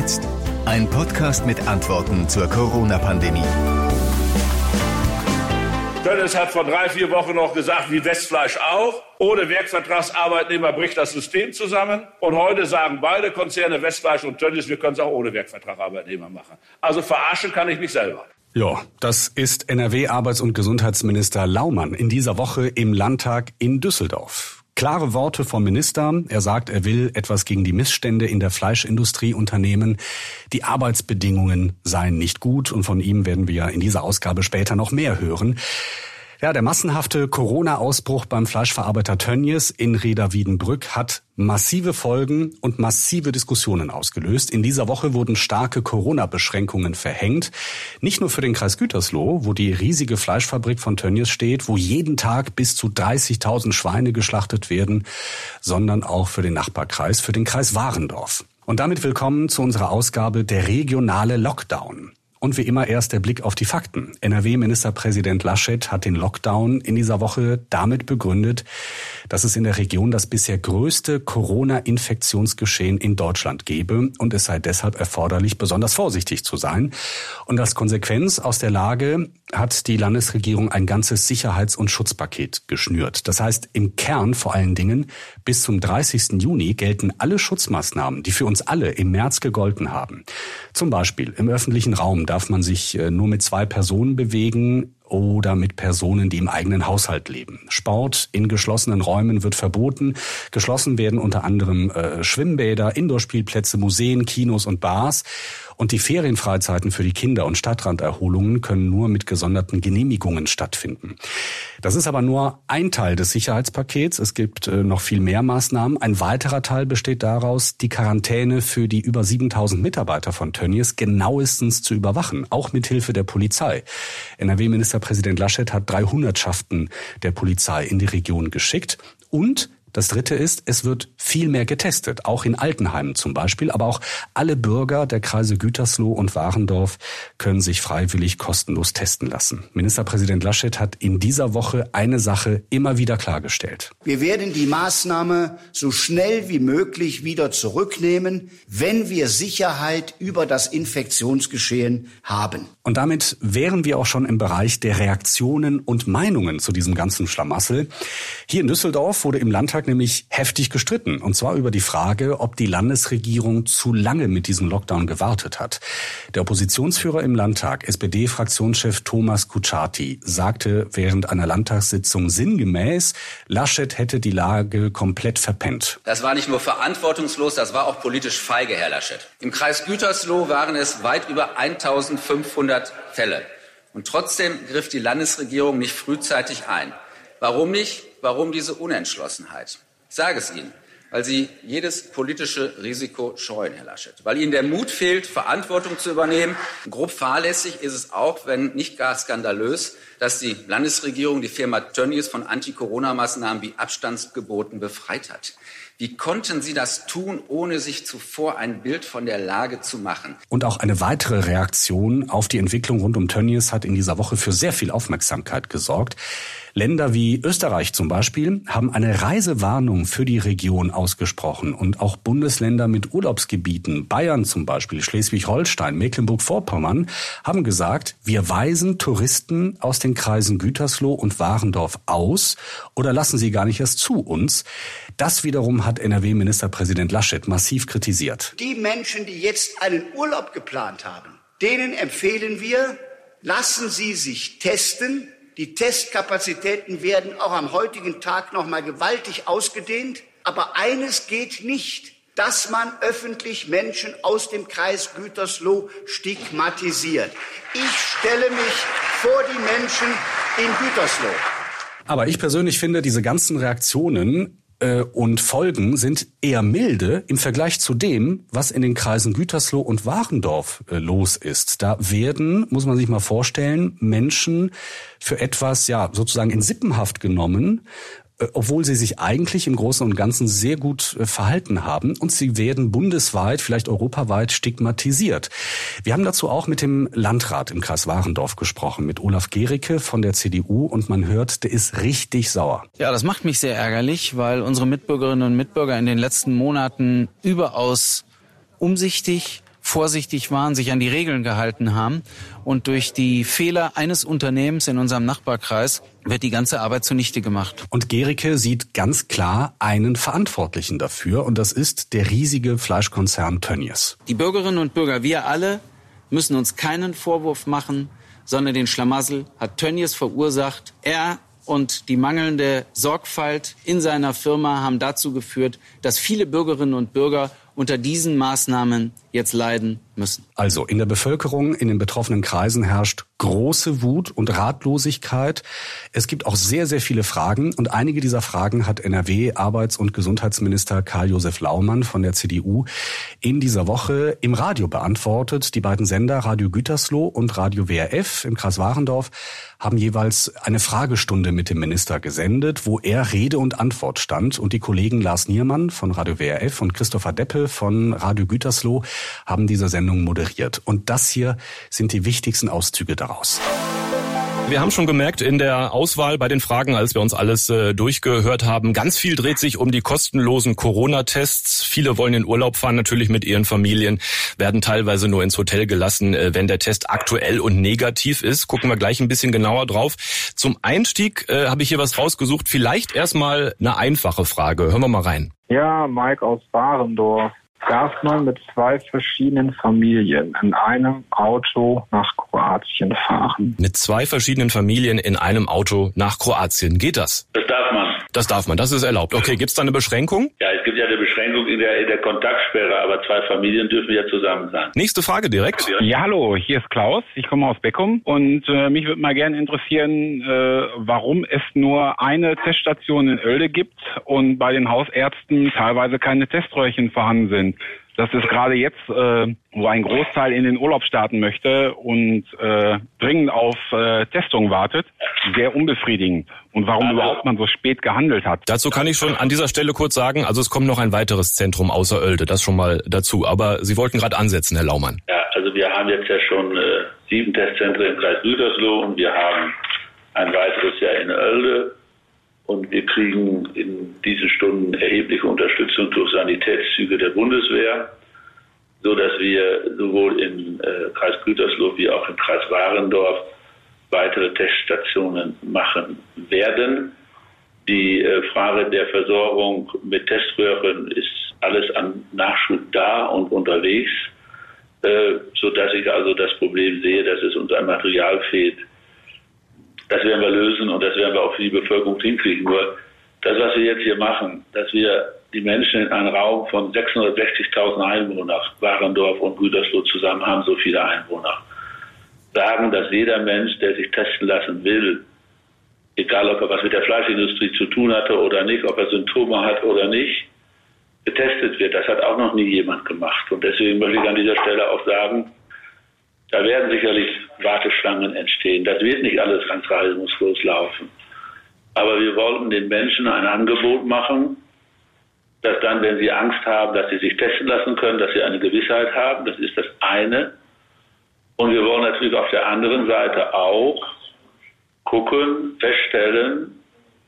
jetzt? Ein Podcast mit Antworten zur Corona-Pandemie. Tönnes hat vor drei, vier Wochen noch gesagt, wie Westfleisch auch. Ohne Werkvertragsarbeitnehmer bricht das System zusammen. Und heute sagen beide Konzerne, Westfleisch und Tönnies, wir können es auch ohne Werkvertragsarbeitnehmer machen. Also verarschen kann ich mich selber. Ja, das ist NRW-Arbeits- und Gesundheitsminister Laumann in dieser Woche im Landtag in Düsseldorf. Klare Worte vom Minister. Er sagt, er will etwas gegen die Missstände in der Fleischindustrie unternehmen. Die Arbeitsbedingungen seien nicht gut und von ihm werden wir in dieser Ausgabe später noch mehr hören. Ja, der massenhafte Corona-Ausbruch beim Fleischverarbeiter Tönnies in Reda-Wiedenbrück hat massive Folgen und massive Diskussionen ausgelöst. In dieser Woche wurden starke Corona-Beschränkungen verhängt. Nicht nur für den Kreis Gütersloh, wo die riesige Fleischfabrik von Tönnies steht, wo jeden Tag bis zu 30.000 Schweine geschlachtet werden, sondern auch für den Nachbarkreis, für den Kreis Warendorf. Und damit willkommen zu unserer Ausgabe der regionale Lockdown. Und wie immer erst der Blick auf die Fakten. NRW-Ministerpräsident Laschet hat den Lockdown in dieser Woche damit begründet, dass es in der Region das bisher größte Corona-Infektionsgeschehen in Deutschland gebe und es sei deshalb erforderlich, besonders vorsichtig zu sein. Und als Konsequenz aus der Lage hat die Landesregierung ein ganzes Sicherheits- und Schutzpaket geschnürt. Das heißt, im Kern vor allen Dingen, bis zum 30. Juni gelten alle Schutzmaßnahmen, die für uns alle im März gegolten haben. Zum Beispiel im öffentlichen Raum darf man sich äh, nur mit zwei Personen bewegen oder mit Personen, die im eigenen Haushalt leben. Sport in geschlossenen Räumen wird verboten. Geschlossen werden unter anderem äh, Schwimmbäder, Indoorspielplätze, Museen, Kinos und Bars. Und die Ferienfreizeiten für die Kinder und Stadtranderholungen können nur mit gesonderten Genehmigungen stattfinden. Das ist aber nur ein Teil des Sicherheitspakets. Es gibt äh, noch viel mehr Maßnahmen. Ein weiterer Teil besteht daraus, die Quarantäne für die über 7000 Mitarbeiter von Tönnies genauestens zu überwachen, auch mit Hilfe der Polizei. NRW-Ministerpräsident Laschet hat drei Hundertschaften der Polizei in die Region geschickt und das Dritte ist, es wird viel mehr getestet, auch in Altenheimen zum Beispiel. Aber auch alle Bürger der Kreise Gütersloh und Warendorf können sich freiwillig kostenlos testen lassen. Ministerpräsident Laschet hat in dieser Woche eine Sache immer wieder klargestellt. Wir werden die Maßnahme so schnell wie möglich wieder zurücknehmen, wenn wir Sicherheit über das Infektionsgeschehen haben. Und damit wären wir auch schon im Bereich der Reaktionen und Meinungen zu diesem ganzen Schlamassel. Hier in Düsseldorf wurde im Landtag Landtag nämlich heftig gestritten. Und zwar über die Frage, ob die Landesregierung zu lange mit diesem Lockdown gewartet hat. Der Oppositionsführer im Landtag, SPD-Fraktionschef Thomas Kutschaty, sagte während einer Landtagssitzung sinngemäß, Laschet hätte die Lage komplett verpennt. Das war nicht nur verantwortungslos, das war auch politisch feige, Herr Laschet. Im Kreis Gütersloh waren es weit über 1500 Fälle. Und trotzdem griff die Landesregierung nicht frühzeitig ein. Warum nicht? Warum diese Unentschlossenheit? Ich sage es Ihnen, weil Sie jedes politische Risiko scheuen, Herr Laschet, weil Ihnen der Mut fehlt, Verantwortung zu übernehmen. Grob fahrlässig ist es auch, wenn nicht gar skandalös, dass die Landesregierung die Firma Tönnies von Anti-Corona-Maßnahmen wie Abstandsgeboten befreit hat. Wie konnten Sie das tun, ohne sich zuvor ein Bild von der Lage zu machen? Und auch eine weitere Reaktion auf die Entwicklung rund um Tönnies hat in dieser Woche für sehr viel Aufmerksamkeit gesorgt. Länder wie Österreich zum Beispiel haben eine Reisewarnung für die Region ausgesprochen und auch Bundesländer mit Urlaubsgebieten, Bayern zum Beispiel, Schleswig-Holstein, Mecklenburg-Vorpommern, haben gesagt, wir weisen Touristen aus den Kreisen Gütersloh und Warendorf aus oder lassen sie gar nicht erst zu uns. Das wiederum hat NRW-Ministerpräsident Laschet massiv kritisiert. Die Menschen, die jetzt einen Urlaub geplant haben, denen empfehlen wir, lassen Sie sich testen, die Testkapazitäten werden auch am heutigen Tag noch mal gewaltig ausgedehnt. Aber eines geht nicht, dass man öffentlich Menschen aus dem Kreis Gütersloh stigmatisiert. Ich stelle mich vor die Menschen in Gütersloh. Aber ich persönlich finde, diese ganzen Reaktionen äh, und Folgen sind eher milde im Vergleich zu dem, was in den Kreisen Gütersloh und Warendorf äh, los ist. Da werden, muss man sich mal vorstellen, Menschen für etwas, ja, sozusagen in Sippenhaft genommen, obwohl sie sich eigentlich im Großen und Ganzen sehr gut äh, verhalten haben und sie werden bundesweit, vielleicht europaweit stigmatisiert. Wir haben dazu auch mit dem Landrat im Kreis Warendorf gesprochen, mit Olaf Gericke von der CDU und man hört, der ist richtig sauer. Ja, das macht mich sehr ärgerlich, weil unsere Mitbürgerinnen und Mitbürger in den letzten Monaten überaus umsichtig, vorsichtig waren, sich an die Regeln gehalten haben. Und durch die Fehler eines Unternehmens in unserem Nachbarkreis wird die ganze Arbeit zunichte gemacht. Und Gericke sieht ganz klar einen Verantwortlichen dafür und das ist der riesige Fleischkonzern Tönnies. Die Bürgerinnen und Bürger, wir alle müssen uns keinen Vorwurf machen, sondern den Schlamassel hat Tönnies verursacht. Er und die mangelnde Sorgfalt in seiner Firma haben dazu geführt, dass viele Bürgerinnen und Bürger unter diesen Maßnahmen jetzt leiden müssen. Also in der Bevölkerung, in den betroffenen Kreisen herrscht große Wut und Ratlosigkeit. Es gibt auch sehr, sehr viele Fragen und einige dieser Fragen hat NRW Arbeits- und Gesundheitsminister Karl-Josef Laumann von der CDU in dieser Woche im Radio beantwortet. Die beiden Sender Radio Gütersloh und Radio WRF im Kreis Warendorf haben jeweils eine Fragestunde mit dem Minister gesendet, wo er Rede und Antwort stand und die Kollegen Lars Niermann von Radio WRF und Christopher Deppe von Radio Gütersloh haben diese Sendung moderiert. Und das hier sind die wichtigsten Auszüge daraus. Wir haben schon gemerkt in der Auswahl bei den Fragen, als wir uns alles äh, durchgehört haben, ganz viel dreht sich um die kostenlosen Corona-Tests. Viele wollen in Urlaub fahren, natürlich mit ihren Familien, werden teilweise nur ins Hotel gelassen, äh, wenn der Test aktuell und negativ ist. Gucken wir gleich ein bisschen genauer drauf. Zum Einstieg äh, habe ich hier was rausgesucht. Vielleicht erstmal eine einfache Frage. Hören wir mal rein. Ja, Mike aus Warendorf darf man mit zwei verschiedenen Familien in einem Auto nach Kroatien fahren. Mit zwei verschiedenen Familien in einem Auto nach Kroatien. Geht das? Das darf man. Das darf man, das ist erlaubt. Okay, gibt's da eine Beschränkung? Ja, es gibt ja eine Beschränkung in der, in der Kontaktsperre, aber zwei Familien dürfen ja zusammen sein. Nächste Frage direkt. Ja, hallo, hier ist Klaus. Ich komme aus Beckum und äh, mich würde mal gerne interessieren, äh, warum es nur eine Teststation in Oelde gibt und bei den Hausärzten teilweise keine Teströhrchen vorhanden sind. Das ist gerade jetzt, äh, wo ein Großteil in den Urlaub starten möchte und äh, dringend auf äh, Testung wartet, sehr unbefriedigend. Und warum Also- überhaupt man so spät gehandelt hat. Dazu kann ich schon an dieser Stelle kurz sagen, also es kommt noch ein weiteres Zentrum außer Oelde, das schon mal dazu. Aber Sie wollten gerade ansetzen, Herr Laumann. Ja, also wir haben jetzt ja schon äh, sieben Testzentren im Kreis Gütersloh und wir haben ein weiteres Jahr in Oelde. Und wir kriegen in diesen Stunden erhebliche Unterstützung durch Sanitätszüge der Bundeswehr, so dass wir sowohl im äh, Kreis Gütersloh wie auch im Kreis Warendorf weitere Teststationen machen werden. Die äh, Frage der Versorgung mit Teströhren ist alles an Nachschub da und unterwegs, äh, so dass ich also das Problem sehe, dass es uns an Material fehlt. Das werden wir lösen und das werden wir auch für die Bevölkerung hinkriegen. Nur das, was wir jetzt hier machen, dass wir die Menschen in einem Raum von 660.000 Einwohnern, Warendorf und Gütersloh zusammen haben, so viele Einwohner, sagen, dass jeder Mensch, der sich testen lassen will, egal ob er was mit der Fleischindustrie zu tun hatte oder nicht, ob er Symptome hat oder nicht, getestet wird. Das hat auch noch nie jemand gemacht. Und deswegen möchte ich an dieser Stelle auch sagen, da werden sicherlich Warteschlangen entstehen. Das wird nicht alles ganz reibungslos laufen. Aber wir wollten den Menschen ein Angebot machen, dass dann, wenn sie Angst haben, dass sie sich testen lassen können, dass sie eine Gewissheit haben. Das ist das eine. Und wir wollen natürlich auf der anderen Seite auch gucken, feststellen,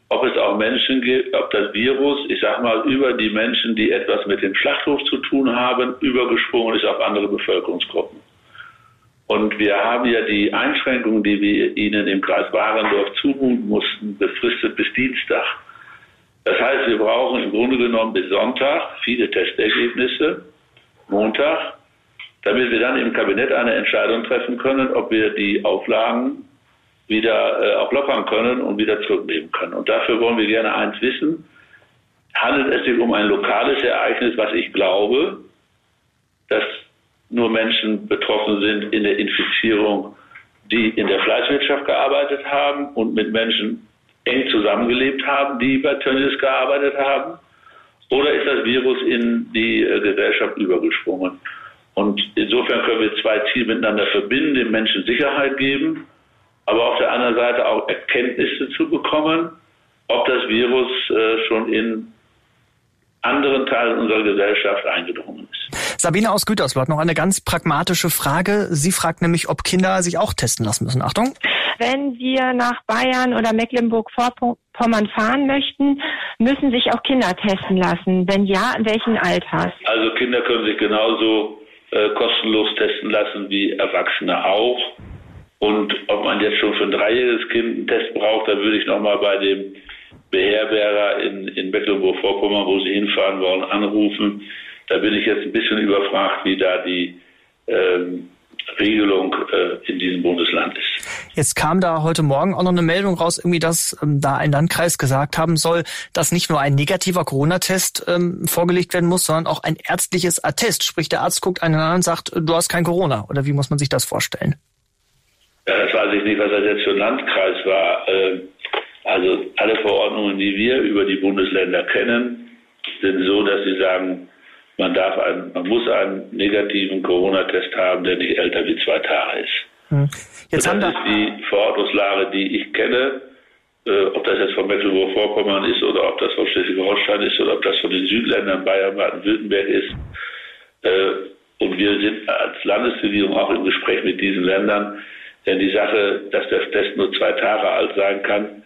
ob es auch Menschen gibt, ob das Virus, ich sag mal, über die Menschen, die etwas mit dem Schlachthof zu tun haben, übergesprungen ist auf andere Bevölkerungsgruppen. Und wir haben ja die Einschränkungen, die wir Ihnen im Kreis Warendorf zumuten mussten, befristet bis Dienstag. Das heißt, wir brauchen im Grunde genommen bis Sonntag viele Testergebnisse, Montag, damit wir dann im Kabinett eine Entscheidung treffen können, ob wir die Auflagen wieder äh, auch lockern können und wieder zurücknehmen können. Und dafür wollen wir gerne eins wissen. Handelt es sich um ein lokales Ereignis, was ich glaube, dass nur Menschen betroffen sind in der Infizierung, die in der Fleischwirtschaft gearbeitet haben und mit Menschen eng zusammengelebt haben, die bei Tönnies gearbeitet haben? Oder ist das Virus in die äh, Gesellschaft übergesprungen? Und insofern können wir zwei Ziele miteinander verbinden, den Menschen Sicherheit geben, aber auf der anderen Seite auch Erkenntnisse zu bekommen, ob das Virus äh, schon in anderen Teilen unserer Gesellschaft eingedrungen ist. Sabine aus Gütersloh hat noch eine ganz pragmatische Frage. Sie fragt nämlich, ob Kinder sich auch testen lassen müssen. Achtung. Wenn wir nach Bayern oder Mecklenburg-Vorpommern fahren möchten, müssen sich auch Kinder testen lassen. Wenn ja, in welchen Alters? Also Kinder können sich genauso äh, kostenlos testen lassen, wie Erwachsene auch. Und ob man jetzt schon für ein dreijähriges Kind einen Test braucht, da würde ich nochmal bei dem Beherberger in, in Mecklenburg-Vorpommern, wo Sie hinfahren wollen, anrufen. Da bin ich jetzt ein bisschen überfragt, wie da die ähm, Regelung äh, in diesem Bundesland ist. Jetzt kam da heute Morgen auch noch eine Meldung raus, irgendwie, dass ähm, da ein Landkreis gesagt haben soll, dass nicht nur ein negativer Corona-Test ähm, vorgelegt werden muss, sondern auch ein ärztliches Attest. Sprich, der Arzt guckt einen an und sagt, du hast kein Corona. Oder wie muss man sich das vorstellen? Ja, das weiß ich nicht, was das jetzt für ein Landkreis war. Äh, also alle Verordnungen, die wir über die Bundesländer kennen, sind so, dass sie sagen, man darf einen, man muss einen negativen Corona-Test haben, der nicht älter wie zwei Tage ist. Hm. Jetzt das ist die Verordnungslage, die ich kenne. Äh, ob das jetzt von Mecklenburg-Vorpommern ist oder ob das von Schleswig-Holstein ist oder ob das von den Südländern Bayern, Baden-Württemberg ist. Äh, und wir sind als Landesregierung auch im Gespräch mit diesen Ländern. Denn die Sache, dass der Test nur zwei Tage alt sein kann,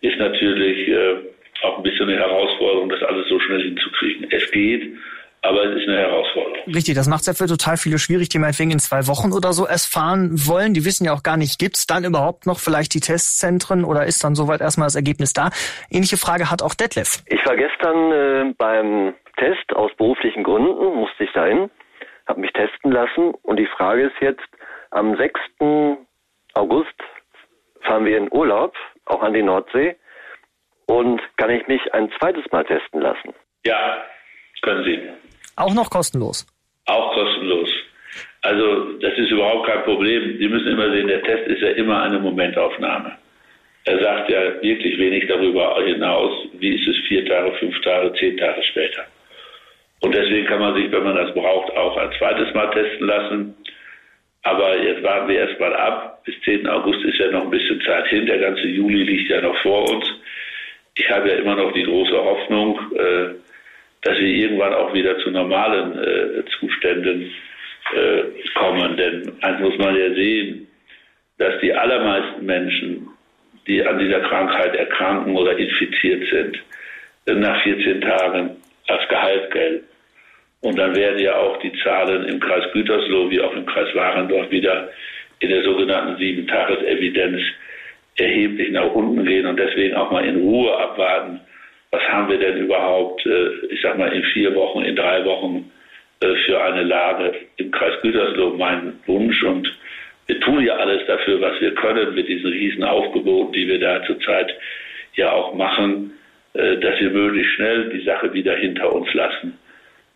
ist natürlich äh, auch ein bisschen eine Herausforderung, das alles so schnell hinzukriegen. Es geht, aber es ist eine Herausforderung. Richtig, das macht es ja für total viele schwierig, die meinetwegen in zwei Wochen oder so erst fahren wollen. Die wissen ja auch gar nicht, gibt es dann überhaupt noch vielleicht die Testzentren oder ist dann soweit erstmal das Ergebnis da? Ähnliche Frage hat auch Detlef. Ich war gestern äh, beim Test aus beruflichen Gründen, musste ich dahin, habe mich testen lassen und die Frage ist jetzt, am 6. August fahren wir in Urlaub, auch an die Nordsee, und kann ich mich ein zweites Mal testen lassen? Ja, können Sie. Auch noch kostenlos? Auch kostenlos. Also das ist überhaupt kein Problem. Sie müssen immer sehen, der Test ist ja immer eine Momentaufnahme. Er sagt ja wirklich wenig darüber hinaus, wie ist es vier Tage, fünf Tage, zehn Tage später. Und deswegen kann man sich, wenn man das braucht, auch ein zweites Mal testen lassen. Aber jetzt warten wir erstmal ab. Bis 10. August ist ja noch ein bisschen Zeit hin. Der ganze Juli liegt ja noch vor uns. Ich habe ja immer noch die große Hoffnung, äh, dass wir irgendwann auch wieder zu normalen äh, Zuständen äh, kommen. Denn eins muss man ja sehen, dass die allermeisten Menschen, die an dieser Krankheit erkranken oder infiziert sind, nach 14 Tagen als Gehalt gelten. Und dann werden ja auch die Zahlen im Kreis Gütersloh wie auch im Kreis Warendorf wieder in der sogenannten Sieben-Tages-Evidenz erheblich nach unten gehen und deswegen auch mal in Ruhe abwarten, was haben wir denn überhaupt, äh, ich sag mal, in vier Wochen, in drei Wochen äh, für eine Lage im Kreis Gütersloh mein Wunsch und wir tun ja alles dafür, was wir können mit diesen riesen Aufgeboten, die wir da zurzeit ja auch machen, äh, dass wir möglichst schnell die Sache wieder hinter uns lassen.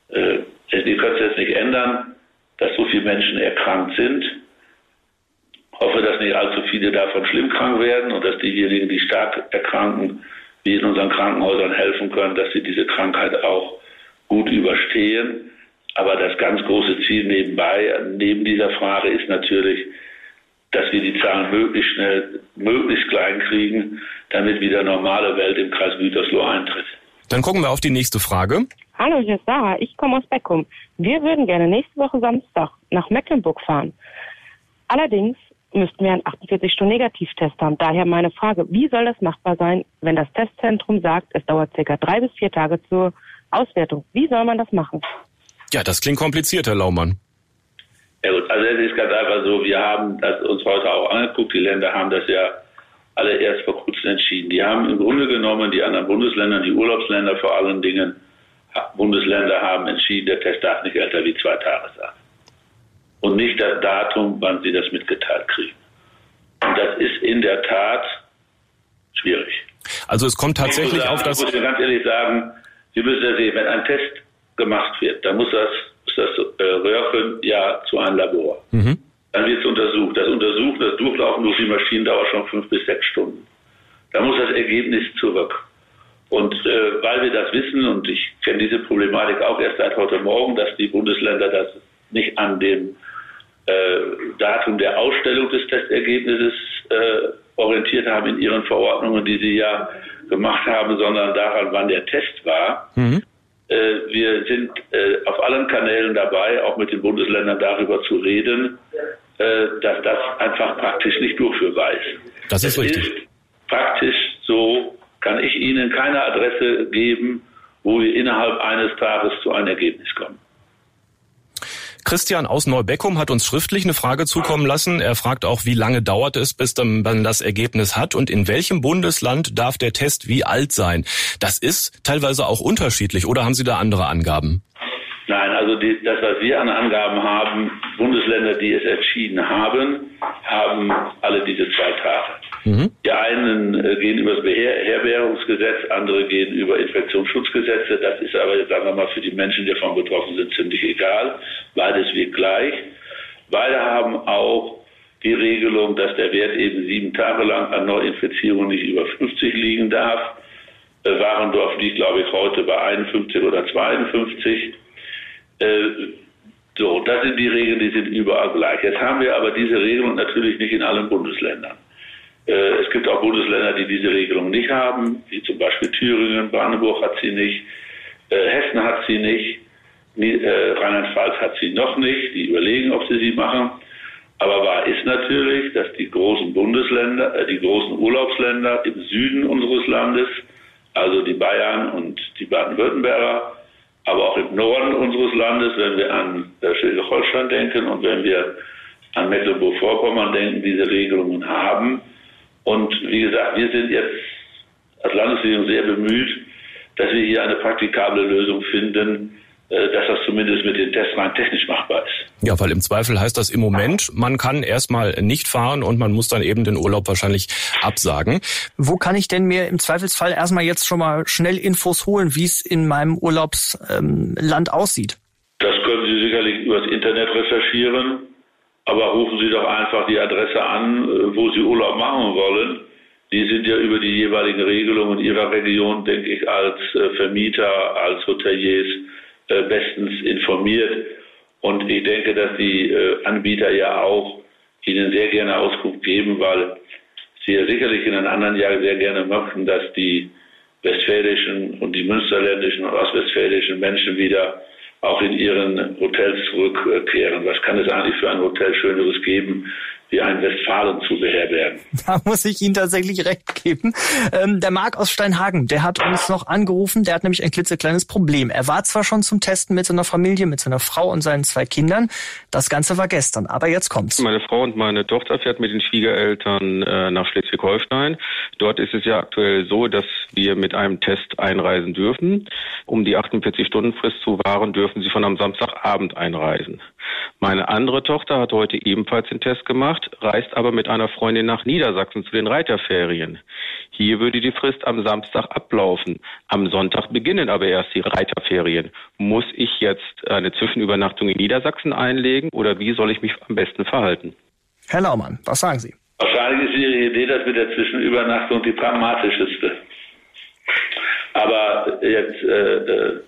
Wir können es jetzt nicht ändern, dass so viele Menschen erkrankt sind. Ich hoffe, dass nicht allzu viele davon schlimm krank werden und dass diejenigen, die stark erkranken, wir in unseren Krankenhäusern helfen können, dass sie diese Krankheit auch gut überstehen. Aber das ganz große Ziel nebenbei, neben dieser Frage ist natürlich, dass wir die Zahlen möglichst schnell, möglichst klein kriegen, damit wieder normale Welt im Kreis Gütersloh eintritt. Dann gucken wir auf die nächste Frage. Hallo, hier ist Sarah. Ich komme aus Beckum. Wir würden gerne nächste Woche Samstag nach Mecklenburg fahren. Allerdings müssten wir einen 48-Stunden-Negativtest haben. Daher meine Frage, wie soll das machbar sein, wenn das Testzentrum sagt, es dauert circa drei bis vier Tage zur Auswertung? Wie soll man das machen? Ja, das klingt kompliziert, Herr Laumann. Ja gut, also es ist ganz einfach so, wir haben das uns heute auch angeguckt, die Länder haben das ja alle erst vor kurzem entschieden. Die haben im Grunde genommen, die anderen Bundesländer, die Urlaubsländer vor allen Dingen, Bundesländer haben entschieden, der Test darf nicht älter wie zwei Tage sein und nicht das Datum, wann sie das mitgeteilt kriegen. Und das ist in der Tat schwierig. Also es kommt tatsächlich sagen, auf das. Ich muss ganz ehrlich sagen, Sie müssen ja sehen, wenn ein Test gemacht wird, dann muss das, muss das äh, Röhrchen ja zu einem Labor. Mhm. Dann wird es untersucht. Das Untersuchen, das Durchlaufen durch die Maschinen dauert schon fünf bis sechs Stunden. Da muss das Ergebnis zurück. Und äh, weil wir das wissen, und ich kenne diese Problematik auch erst seit heute Morgen, dass die Bundesländer das nicht an dem Datum der Ausstellung des Testergebnisses äh, orientiert haben in ihren Verordnungen, die sie ja gemacht haben, sondern daran, wann der Test war. Mhm. Äh, wir sind äh, auf allen Kanälen dabei, auch mit den Bundesländern darüber zu reden, äh, dass das einfach praktisch nicht durchführbar ist. Das ist es richtig. Ist praktisch so, kann ich Ihnen keine Adresse geben, wo wir innerhalb eines Tages zu einem Ergebnis kommen. Christian aus Neubeckum hat uns schriftlich eine Frage zukommen lassen. Er fragt auch, wie lange dauert es, bis man das Ergebnis hat und in welchem Bundesland darf der Test wie alt sein. Das ist teilweise auch unterschiedlich oder haben Sie da andere Angaben? Nein, also die, das, was wir an Angaben haben, Bundesländer, die es entschieden haben, haben alle diese zwei Tage. Mhm. Die einen äh, gehen über das Beherbergungsgesetz, andere gehen über Infektionsschutzgesetze. Das ist aber, sagen wir mal, für die Menschen, die davon betroffen sind, ziemlich egal. Beides wird gleich. Beide haben auch die Regelung, dass der Wert eben sieben Tage lang an Neuinfizierungen nicht über 50 liegen darf. Äh, Warendorf liegt, glaube ich, heute bei 51 oder 52. Äh, so, das sind die Regeln, die sind überall gleich. Jetzt haben wir aber diese Regelung natürlich nicht in allen Bundesländern. Äh, es gibt auch Bundesländer, die diese Regelung nicht haben, wie zum Beispiel Thüringen, Brandenburg hat sie nicht, äh, Hessen hat sie nicht, Rheinland-Pfalz hat sie noch nicht. Die überlegen, ob sie sie machen. Aber wahr ist natürlich, dass die großen Bundesländer, die großen Urlaubsländer im Süden unseres Landes, also die Bayern und die Baden-Württemberger, aber auch im Norden unseres Landes, wenn wir an Schleswig-Holstein denken und wenn wir an Mecklenburg-Vorpommern denken, diese Regelungen haben. Und wie gesagt, wir sind jetzt als Landesregierung sehr bemüht, dass wir hier eine praktikable Lösung finden, äh, dass das zumindest mit den Tests rein technisch machbar ist. Ja, weil im Zweifel heißt das im Moment, man kann erstmal nicht fahren und man muss dann eben den Urlaub wahrscheinlich absagen. Wo kann ich denn mir im Zweifelsfall erstmal jetzt schon mal schnell Infos holen, wie es in meinem Urlaubsland ähm, aussieht? Das können Sie sicherlich übers Internet recherchieren, aber rufen Sie doch einfach die Adresse an, äh, wo Sie Urlaub machen wollen. Die sind ja über die jeweiligen Regelungen Ihrer Region, denke ich, als äh, Vermieter, als Hoteliers äh, bestens informiert. Und ich denke, dass die Anbieter ja auch Ihnen sehr gerne Auskunft geben, weil Sie ja sicherlich in einem anderen Jahr sehr gerne möchten, dass die westfälischen und die münsterländischen und ostwestfälischen Menschen wieder auch in ihren Hotels zurückkehren. Was kann es eigentlich für ein Hotel Schöneres geben, wie ein Westfalen zu beherbergen. Da muss ich Ihnen tatsächlich recht geben. Ähm, der Marc aus Steinhagen, der hat uns noch angerufen, der hat nämlich ein klitzekleines Problem. Er war zwar schon zum Testen mit seiner Familie, mit seiner Frau und seinen zwei Kindern. Das Ganze war gestern, aber jetzt kommt's. Meine Frau und meine Tochter fährt mit den Schwiegereltern äh, nach Schleswig-Holstein. Dort ist es ja aktuell so, dass wir mit einem Test einreisen dürfen. Um die 48-Stunden-Frist zu wahren, dürfen sie von am Samstagabend einreisen. Meine andere Tochter hat heute ebenfalls den Test gemacht, reist aber mit einer Freundin nach Niedersachsen zu den Reiterferien. Hier würde die Frist am Samstag ablaufen. Am Sonntag beginnen aber erst die Reiterferien. Muss ich jetzt eine Zwischenübernachtung in Niedersachsen einlegen oder wie soll ich mich am besten verhalten? Herr Laumann, was sagen Sie? Wahrscheinlich ist Ihre Idee, das mit der Zwischenübernachtung die pragmatischste. Aber jetzt äh, äh,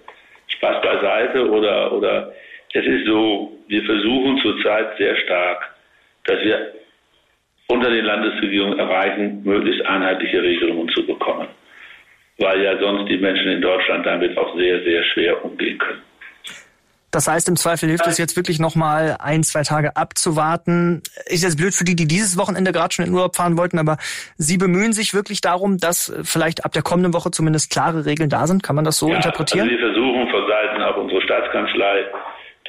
Spaß beiseite oder, oder es ist so, wir versuchen zurzeit sehr stark, dass wir unter den Landesregierungen erreichen, möglichst einheitliche Regelungen zu bekommen. Weil ja sonst die Menschen in Deutschland damit auch sehr, sehr schwer umgehen können. Das heißt, im Zweifel hilft es jetzt wirklich noch mal ein, zwei Tage abzuwarten. Ist jetzt blöd für die, die dieses Wochenende gerade schon in Urlaub fahren wollten, aber Sie bemühen sich wirklich darum, dass vielleicht ab der kommenden Woche zumindest klare Regeln da sind. Kann man das so ja, interpretieren? Also wir versuchen von Seiten auch unserer Staatskanzlei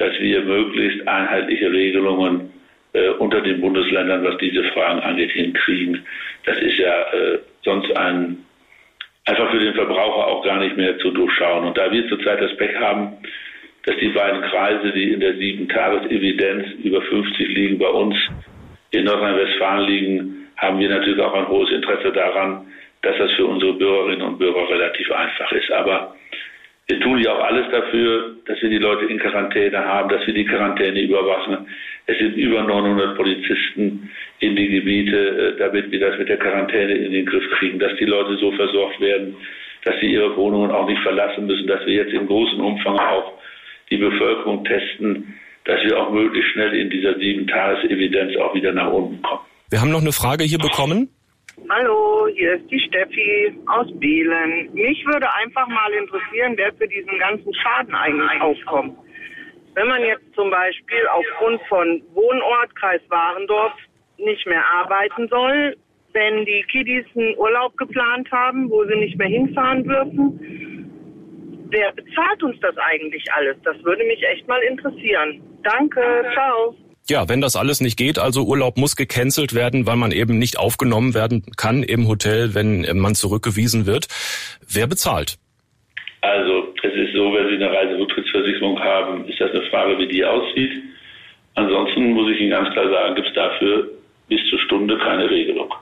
dass wir möglichst einheitliche Regelungen äh, unter den Bundesländern, was diese Fragen angeht, hinkriegen. Das ist ja äh, sonst ein, einfach für den Verbraucher auch gar nicht mehr zu durchschauen. Und da wir zurzeit das Pech haben, dass die beiden Kreise, die in der sieben-Tages-Evidenz über 50 liegen, bei uns in Nordrhein-Westfalen liegen, haben wir natürlich auch ein hohes Interesse daran, dass das für unsere Bürgerinnen und Bürger relativ einfach ist. Aber wir tun ja auch alles dafür, dass wir die Leute in Quarantäne haben, dass wir die Quarantäne überwachen. Es sind über 900 Polizisten in die Gebiete, äh, damit wir das mit der Quarantäne in den Griff kriegen, dass die Leute so versorgt werden, dass sie ihre Wohnungen auch nicht verlassen müssen, dass wir jetzt im großen Umfang auch die Bevölkerung testen, dass wir auch möglichst schnell in dieser sieben-Tages-Evidenz auch wieder nach unten kommen. Wir haben noch eine Frage hier bekommen. Hallo, hier ist die Steffi aus Behlen. Mich würde einfach mal interessieren, wer für diesen ganzen Schaden eigentlich aufkommt. Wenn man jetzt zum Beispiel aufgrund von Wohnort, Kreis Warendorf, nicht mehr arbeiten soll, wenn die Kiddies einen Urlaub geplant haben, wo sie nicht mehr hinfahren dürfen, wer bezahlt uns das eigentlich alles? Das würde mich echt mal interessieren. Danke, ciao. Ja, wenn das alles nicht geht, also Urlaub muss gecancelt werden, weil man eben nicht aufgenommen werden kann im Hotel, wenn man zurückgewiesen wird. Wer bezahlt? Also es ist so, wenn Sie eine Reiserücktrittsversicherung haben, ist das eine Frage, wie die aussieht. Ansonsten muss ich Ihnen ganz klar sagen, gibt es dafür bis zur Stunde keine Regelung.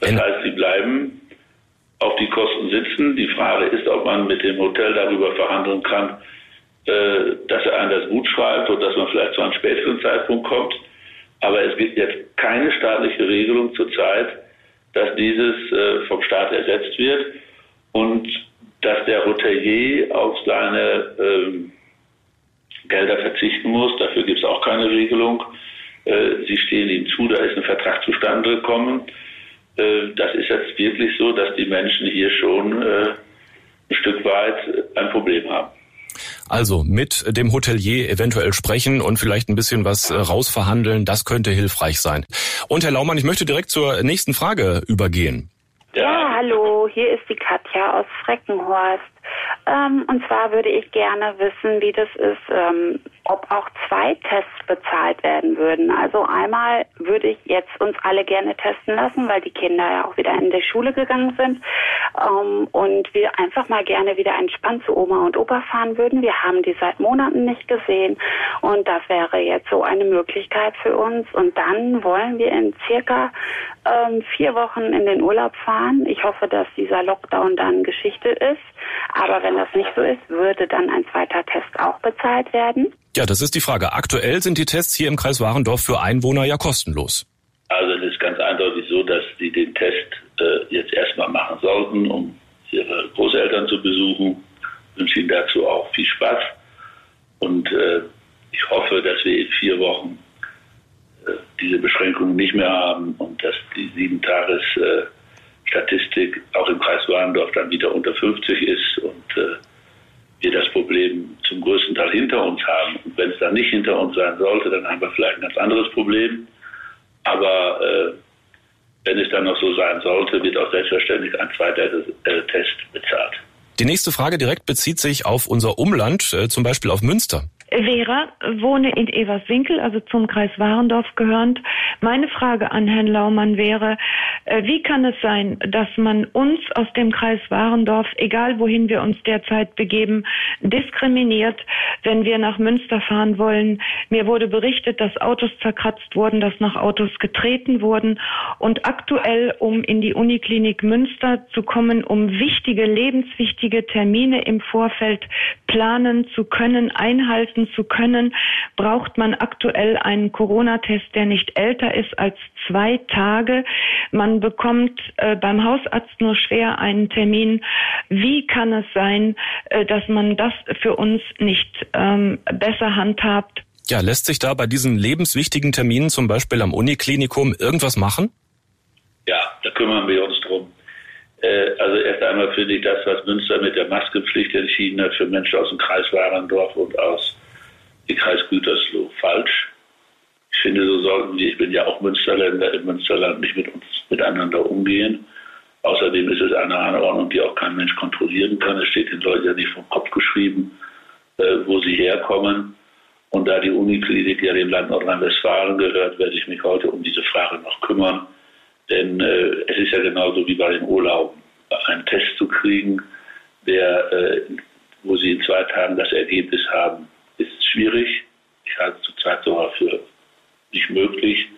Das heißt, Sie bleiben auf die Kosten sitzen. Die Frage ist, ob man mit dem Hotel darüber verhandeln kann, äh, dass er einen das gut schreibt und dass man vielleicht zu einem späteren Zeitpunkt kommt. Aber es gibt jetzt keine staatliche Regelung zurzeit, dass dieses äh, vom Staat ersetzt wird und dass der Hotelier auf seine ähm, Gelder verzichten muss. Dafür gibt es auch keine Regelung. Äh, sie stehen ihm zu, da ist ein Vertrag zustande gekommen. Äh, das ist jetzt wirklich so, dass die Menschen hier schon äh, ein Stück weit ein Problem haben. Also mit dem Hotelier eventuell sprechen und vielleicht ein bisschen was äh, rausverhandeln, das könnte hilfreich sein. Und Herr Laumann, ich möchte direkt zur nächsten Frage übergehen. Ja, hallo, hier ist die Katja aus Freckenhorst. Ähm, und zwar würde ich gerne wissen, wie das ist, ähm, ob auch zwei Tests bezahlt werden würden. Also einmal würde ich jetzt uns alle gerne testen lassen, weil die Kinder ja auch wieder in die Schule gegangen sind ähm, und wir einfach mal gerne wieder entspannt zu Oma und Opa fahren würden. Wir haben die seit Monaten nicht gesehen und das wäre jetzt so eine Möglichkeit für uns. Und dann wollen wir in circa ähm, vier Wochen in den Urlaub fahren. Ich hoffe, dass dieser Lockdown dann Geschichte ist. Aber wenn das nicht so ist, würde dann ein zweiter Test auch bezahlt werden? Ja, das ist die Frage. Aktuell sind die Tests hier im Kreis Warendorf für Einwohner ja kostenlos. Also es ist ganz eindeutig so, dass sie den Test äh, jetzt erstmal machen sollten, um ihre Großeltern zu besuchen. Ich wünsche Ihnen dazu auch viel Spaß. Und äh, ich hoffe, dass wir in vier Wochen äh, diese Beschränkungen nicht mehr haben und dass die sieben Tages äh, Statistik auch im Kreis Warendorf dann wieder unter 50 ist und äh, wir das Problem zum größten Teil hinter uns haben. Und wenn es dann nicht hinter uns sein sollte, dann haben wir vielleicht ein ganz anderes Problem. Aber äh, wenn es dann noch so sein sollte, wird auch selbstverständlich ein zweiter äh, Test bezahlt. Die nächste Frage direkt bezieht sich auf unser Umland, äh, zum Beispiel auf Münster. Vera, wohne in Everswinkel, also zum Kreis Warendorf gehörend. Meine Frage an Herrn Laumann wäre, äh, wie kann es sein, dass man uns aus dem Kreis Warendorf, egal wohin wir uns derzeit begeben, diskriminiert, wenn wir nach Münster fahren wollen? Mir wurde berichtet, dass Autos zerkratzt wurden, dass nach Autos getreten wurden. Und aktuell, um in die Uniklinik Münster zu kommen, um wichtige, lebenswichtige Termine im Vorfeld planen zu können, einhalten testen zu können, braucht man aktuell einen Corona-Test, der nicht älter ist als zwei Tage. Man bekommt äh, beim Hausarzt nur schwer einen Termin. Wie kann es sein, äh, dass man das für uns nicht ähm, besser handhabt? Ja, lässt sich da bei diesen lebenswichtigen Terminen, zum Beispiel am Uniklinikum, irgendwas machen? Ja, da kümmern wir uns drum. Äh, also erst einmal finde ich das, was Münster mit der Maskenpflicht entschieden hat für Menschen aus dem Kreis Warendorf und aus im Kreis Gütersloh falsch. Ich finde, so sollten wir, ich bin ja auch Münsterländer, im Münsterland nicht mit uns miteinander umgehen. Außerdem ist es eine Anordnung, die auch kein Mensch kontrollieren kann. Es steht den Leuten ja nicht vom Kopf geschrieben, äh, wo sie herkommen. Und da die Uniklinik ja dem Land Nordrhein-Westfalen gehört, werde ich mich heute um diese Frage noch kümmern. Denn äh, es ist ja genauso wie bei den Urlauben, einen Test zu kriegen, der, äh, wo Sie in zwei Tagen das Ergebnis haben, ist schwierig. Ich halte es zurzeit sogar für nicht möglich.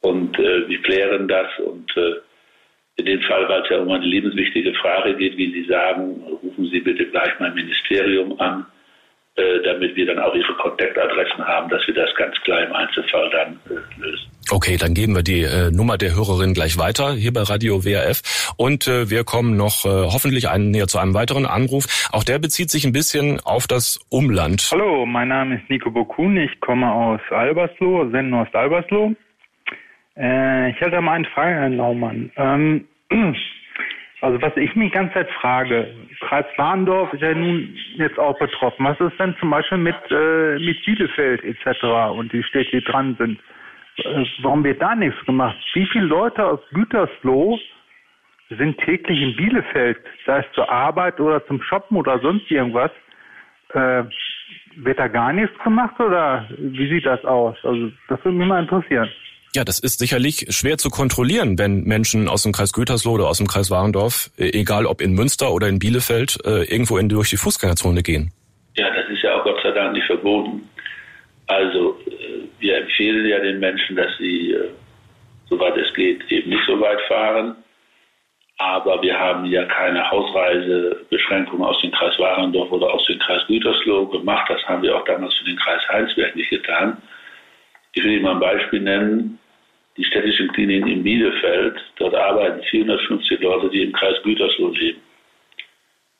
Und äh, wir klären das. Und äh, in dem Fall, weil es ja um eine lebenswichtige Frage geht, wie Sie sagen, rufen Sie bitte gleich mein Ministerium an, damit wir dann auch Ihre Kontaktadressen haben, dass wir das ganz klar im Einzelfall dann äh, lösen. Okay, dann geben wir die äh, Nummer der Hörerin gleich weiter hier bei Radio WRF und äh, wir kommen noch äh, hoffentlich einen, näher zu einem weiteren Anruf. Auch der bezieht sich ein bisschen auf das Umland. Hallo, mein Name ist Nico Bokun, ich komme aus Albersloh, Sendenhorst Albersloh. Äh, ich hätte mal eine Frage, Herrn Laumann. Ähm, also was ich mich die ganze Zeit frage, Kreis Warndorf ist ja nun jetzt auch betroffen. Was ist denn zum Beispiel mit, äh, mit Bielefeld etc. und die Städte, die dran sind? Äh, warum wird da nichts gemacht? Wie viele Leute aus Gütersloh sind täglich in Bielefeld, sei es zur Arbeit oder zum Shoppen oder sonst irgendwas? Äh, wird da gar nichts gemacht oder wie sieht das aus? Also das würde mich mal interessieren. Ja, das ist sicherlich schwer zu kontrollieren, wenn Menschen aus dem Kreis Gütersloh oder aus dem Kreis Warendorf, äh, egal ob in Münster oder in Bielefeld, äh, irgendwo in, durch die Fußgängerzone gehen. Ja, das ist ja auch Gott sei Dank nicht verboten. Also äh, wir empfehlen ja den Menschen, dass sie, soweit es geht, eben nicht so weit fahren. Aber wir haben ja keine Ausreisebeschränkungen aus dem Kreis Warendorf oder aus dem Kreis Gütersloh gemacht. Das haben wir auch damals für den Kreis Heinsberg nicht getan. Ich will Ihnen mal ein Beispiel nennen. Die städtischen Kliniken in Bielefeld, dort arbeiten 450 Leute, die im Kreis Gütersloh leben.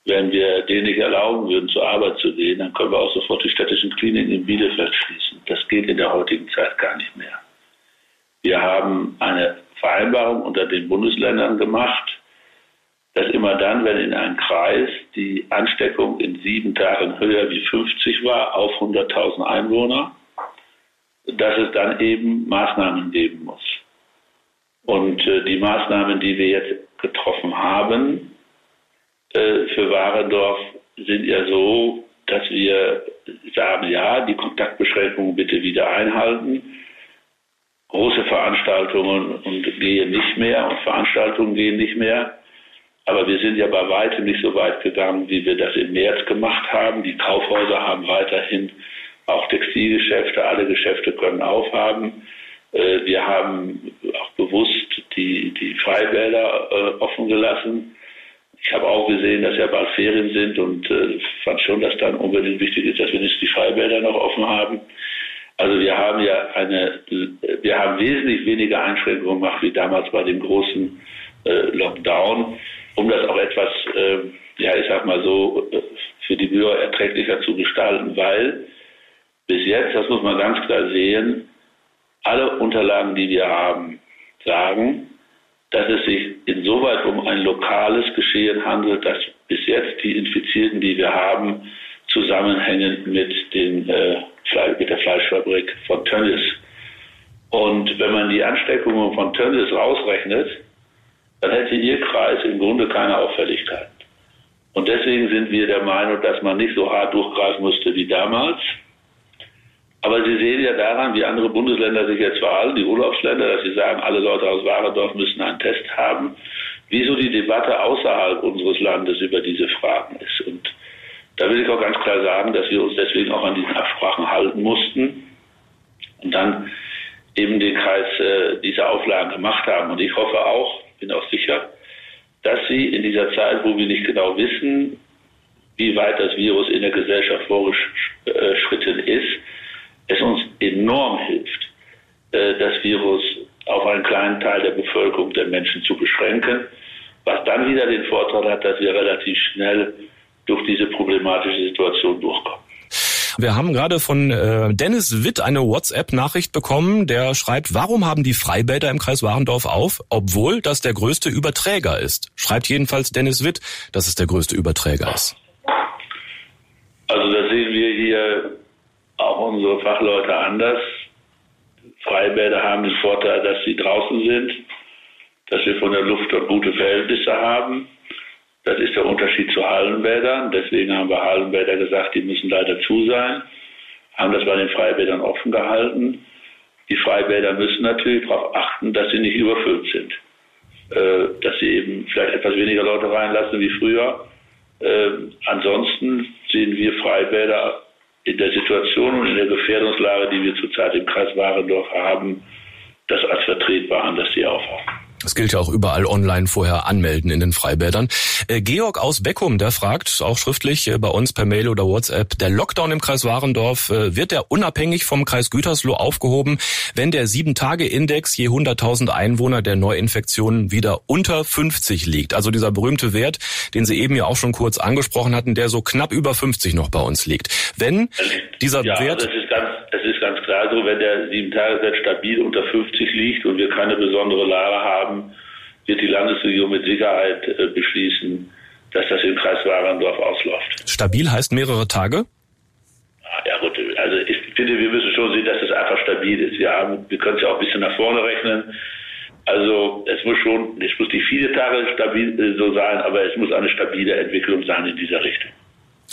Wenn wir denen nicht erlauben würden, zur Arbeit zu gehen, dann können wir auch sofort die städtischen Kliniken in Bielefeld schließen. Das geht in der heutigen Zeit gar nicht mehr. Wir haben eine Vereinbarung unter den Bundesländern gemacht, dass immer dann, wenn in einem Kreis die Ansteckung in sieben Tagen höher wie 50 war auf 100.000 Einwohner, dass es dann eben Maßnahmen geben muss. Und äh, die Maßnahmen, die wir jetzt getroffen haben äh, für Warendorf, sind ja so, dass wir sagen, ja, die Kontaktbeschränkungen bitte wieder einhalten. Große Veranstaltungen und gehen nicht mehr und Veranstaltungen gehen nicht mehr. Aber wir sind ja bei weitem nicht so weit gegangen, wie wir das im März gemacht haben. Die Kaufhäuser haben weiterhin auch Textilgeschäfte, alle Geschäfte können aufhaben. Äh, wir haben auch bewusst die, die Freibäder äh, offen gelassen. Ich habe auch gesehen, dass ja bald Ferien sind und äh, fand schon, dass dann unbedingt wichtig ist, dass wir nicht die Freibäder noch offen haben. Also wir haben ja eine, wir haben wesentlich weniger Einschränkungen gemacht wie damals bei dem großen Lockdown, um das auch etwas, ja ich sag mal so, für die Bürger erträglicher zu gestalten, weil bis jetzt, das muss man ganz klar sehen, alle Unterlagen, die wir haben, sagen, dass es sich insoweit um ein lokales Geschehen handelt, dass bis jetzt die Infizierten, die wir haben, zusammenhängen mit, den, äh, mit der Fleischfabrik von Tönnis. Und wenn man die Ansteckungen von Tönnis rausrechnet, dann hätte Ihr Kreis im Grunde keine Auffälligkeit. Und deswegen sind wir der Meinung, dass man nicht so hart durchgreifen musste wie damals, aber Sie sehen ja daran, wie andere Bundesländer sich jetzt verhalten, die Urlaubsländer, dass sie sagen, alle Leute aus Warendorf müssen einen Test haben. Wieso die Debatte außerhalb unseres Landes über diese Fragen ist. Und da will ich auch ganz klar sagen, dass wir uns deswegen auch an diesen Absprachen halten mussten und dann eben den Kreis äh, diese Auflagen gemacht haben. Und ich hoffe auch, bin auch sicher, dass Sie in dieser Zeit, wo wir nicht genau wissen, wie weit das Virus in der Gesellschaft vorgeschritten ist, es uns enorm hilft, äh, das Virus auf einen kleinen Teil der Bevölkerung, der Menschen zu beschränken, was dann wieder den Vorteil hat, dass wir relativ schnell durch diese problematische Situation durchkommen. Wir haben gerade von äh, Dennis Witt eine WhatsApp-Nachricht bekommen, der schreibt, warum haben die Freibäder im Kreis Warendorf auf, obwohl das der größte Überträger ist? Schreibt jedenfalls Dennis Witt, dass es der größte Überträger ist. Also da sehen wir hier auch unsere Fachleute anders. Freibäder haben den Vorteil, dass sie draußen sind, dass wir von der Luft dort gute Verhältnisse haben. Das ist der Unterschied zu Hallenbädern. Deswegen haben wir Hallenbäder gesagt, die müssen leider zu sein. Haben das bei den Freibädern offen gehalten. Die Freibäder müssen natürlich darauf achten, dass sie nicht überfüllt sind. Äh, dass sie eben vielleicht etwas weniger Leute reinlassen wie früher. Äh, ansonsten sehen wir Freibäder in der Situation und in der Gefährdungslage, die wir zurzeit im Kreis Warendorf haben, das als vertretbar an, dass sie aufhaben. Das gilt ja auch überall online vorher anmelden in den Freibädern. Äh, Georg aus Beckum, der fragt auch schriftlich äh, bei uns per Mail oder WhatsApp, der Lockdown im Kreis Warendorf, äh, wird der unabhängig vom Kreis Gütersloh aufgehoben, wenn der 7-Tage-Index je 100.000 Einwohner der Neuinfektionen wieder unter 50 liegt? Also dieser berühmte Wert, den Sie eben ja auch schon kurz angesprochen hatten, der so knapp über 50 noch bei uns liegt. Wenn dieser ja, Wert... Das ist, ganz, das ist ganz klar so, wenn der 7-Tage-Wert stabil unter 50 liegt und wir keine besondere Lage haben, wird die Landesregierung mit Sicherheit äh, beschließen, dass das im Kreis Warendorf ausläuft. Stabil heißt mehrere Tage? Ah, ja gut, also ich finde, wir müssen schon sehen, dass es einfach stabil ist. Wir haben, wir können es ja auch ein bisschen nach vorne rechnen. Also es muss schon, es muss nicht viele Tage stabil äh, so sein, aber es muss eine stabile Entwicklung sein in dieser Richtung.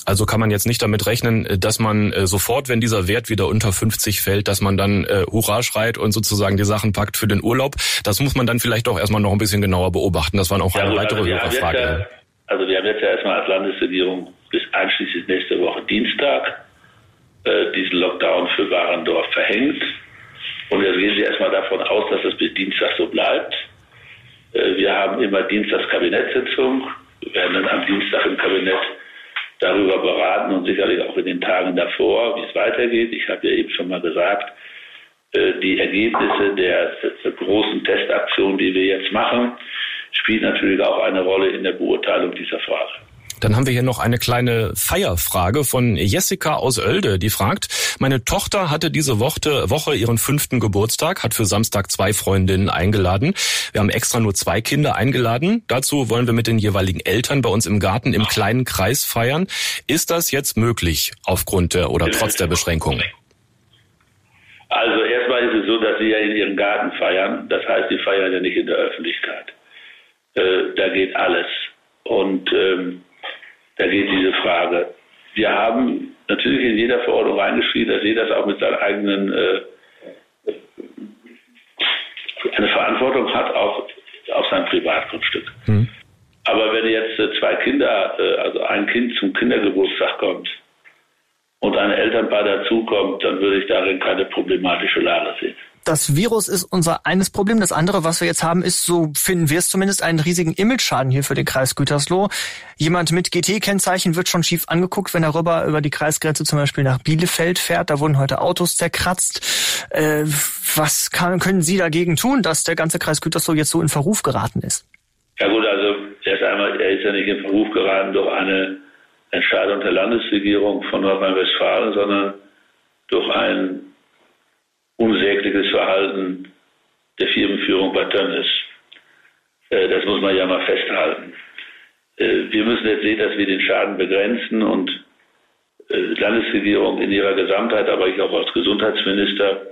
Also kann man jetzt nicht damit rechnen, äh, dass man äh, sofort, wenn dieser Wert wieder unter 50 fällt, dass man dann äh, Hurra schreit und sozusagen die Sachen packt für den Urlaub. Das muss man dann vielleicht auch erstmal noch ein bisschen genauer beobachten. Das waren auch ja, eine weitere also Hörerfrage. Ja, also wir haben jetzt ja erstmal als Landesregierung bis einschließlich nächste Woche Dienstag äh, diesen Lockdown für Warendorf verhängt. Und jetzt gehen Sie erstmal davon aus, dass es bis Dienstag so bleibt. Äh, wir haben immer Dienstags Kabinettssitzung. Wir werden dann am Dienstag im Kabinett darüber beraten und sicherlich auch in den Tagen davor, wie es weitergeht. Ich habe ja eben schon mal gesagt, äh, die Ergebnisse der großen Testaktion, die wir jetzt machen, spielen natürlich auch eine Rolle in der Beurteilung dieser Frage. Dann haben wir hier noch eine kleine Feierfrage von Jessica aus Oelde, die fragt, meine Tochter hatte diese Woche, ihren fünften Geburtstag, hat für Samstag zwei Freundinnen eingeladen. Wir haben extra nur zwei Kinder eingeladen. Dazu wollen wir mit den jeweiligen Eltern bei uns im Garten im kleinen Kreis feiern. Ist das jetzt möglich aufgrund der oder trotz der Beschränkungen? Also erstmal ist es so, dass sie ja in ihrem Garten feiern. Das heißt, sie feiern ja nicht in der Öffentlichkeit. Äh, da geht alles. Und ähm, da geht diese Frage. Wir haben natürlich in jeder Verordnung reingeschrieben, dass jeder das auch mit seinen eigenen äh, eine Verantwortung hat, auch auf sein Privatgrundstück. Mhm. Aber wenn jetzt äh, zwei Kinder, äh, also ein Kind zum Kindergeburtstag kommt und ein Elternpaar dazukommt, dann würde ich darin keine problematische Lage sehen das Virus ist unser eines Problem. Das andere, was wir jetzt haben, ist, so finden wir es zumindest, einen riesigen Image-Schaden hier für den Kreis Gütersloh. Jemand mit GT-Kennzeichen wird schon schief angeguckt, wenn er rüber über die Kreisgrenze zum Beispiel nach Bielefeld fährt. Da wurden heute Autos zerkratzt. Äh, was kann, können Sie dagegen tun, dass der ganze Kreis Gütersloh jetzt so in Verruf geraten ist? Ja gut, also erst einmal, er ist ja nicht in Verruf geraten durch eine Entscheidung der Landesregierung von Nordrhein-Westfalen, sondern durch ein unsägliches Verhalten der Firmenführung bei Tönnies. Äh, das muss man ja mal festhalten. Äh, wir müssen jetzt sehen, dass wir den Schaden begrenzen und äh, Landesregierung in ihrer Gesamtheit, aber ich auch als Gesundheitsminister,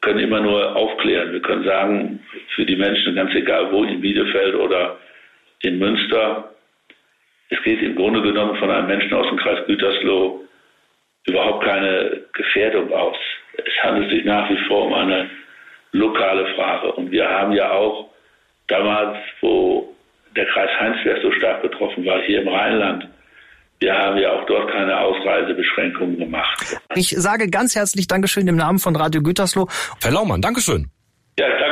können immer nur aufklären. Wir können sagen, für die Menschen, ganz egal wo, in Bielefeld oder in Münster, es geht im Grunde genommen von einem Menschen aus dem Kreis Gütersloh überhaupt keine Gefährdung aus. Es handelt sich nach wie vor um eine lokale Frage. Und wir haben ja auch damals, wo der Kreis Heinsberg so stark betroffen war, hier im Rheinland, wir haben ja auch dort keine Ausreisebeschränkungen gemacht. Ich sage ganz herzlich Dankeschön im Namen von Radio Gütersloh. Herr Laumann, Dankeschön.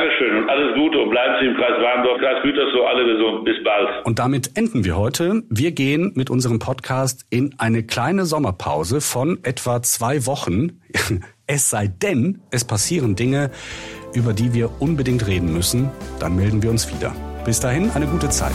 Dankeschön und alles Gute und bleiben Sie im Kreis Warndorf, Kreis Gütersloh, alle gesund. Bis bald. Und damit enden wir heute. Wir gehen mit unserem Podcast in eine kleine Sommerpause von etwa zwei Wochen. Es sei denn, es passieren Dinge, über die wir unbedingt reden müssen. Dann melden wir uns wieder. Bis dahin eine gute Zeit.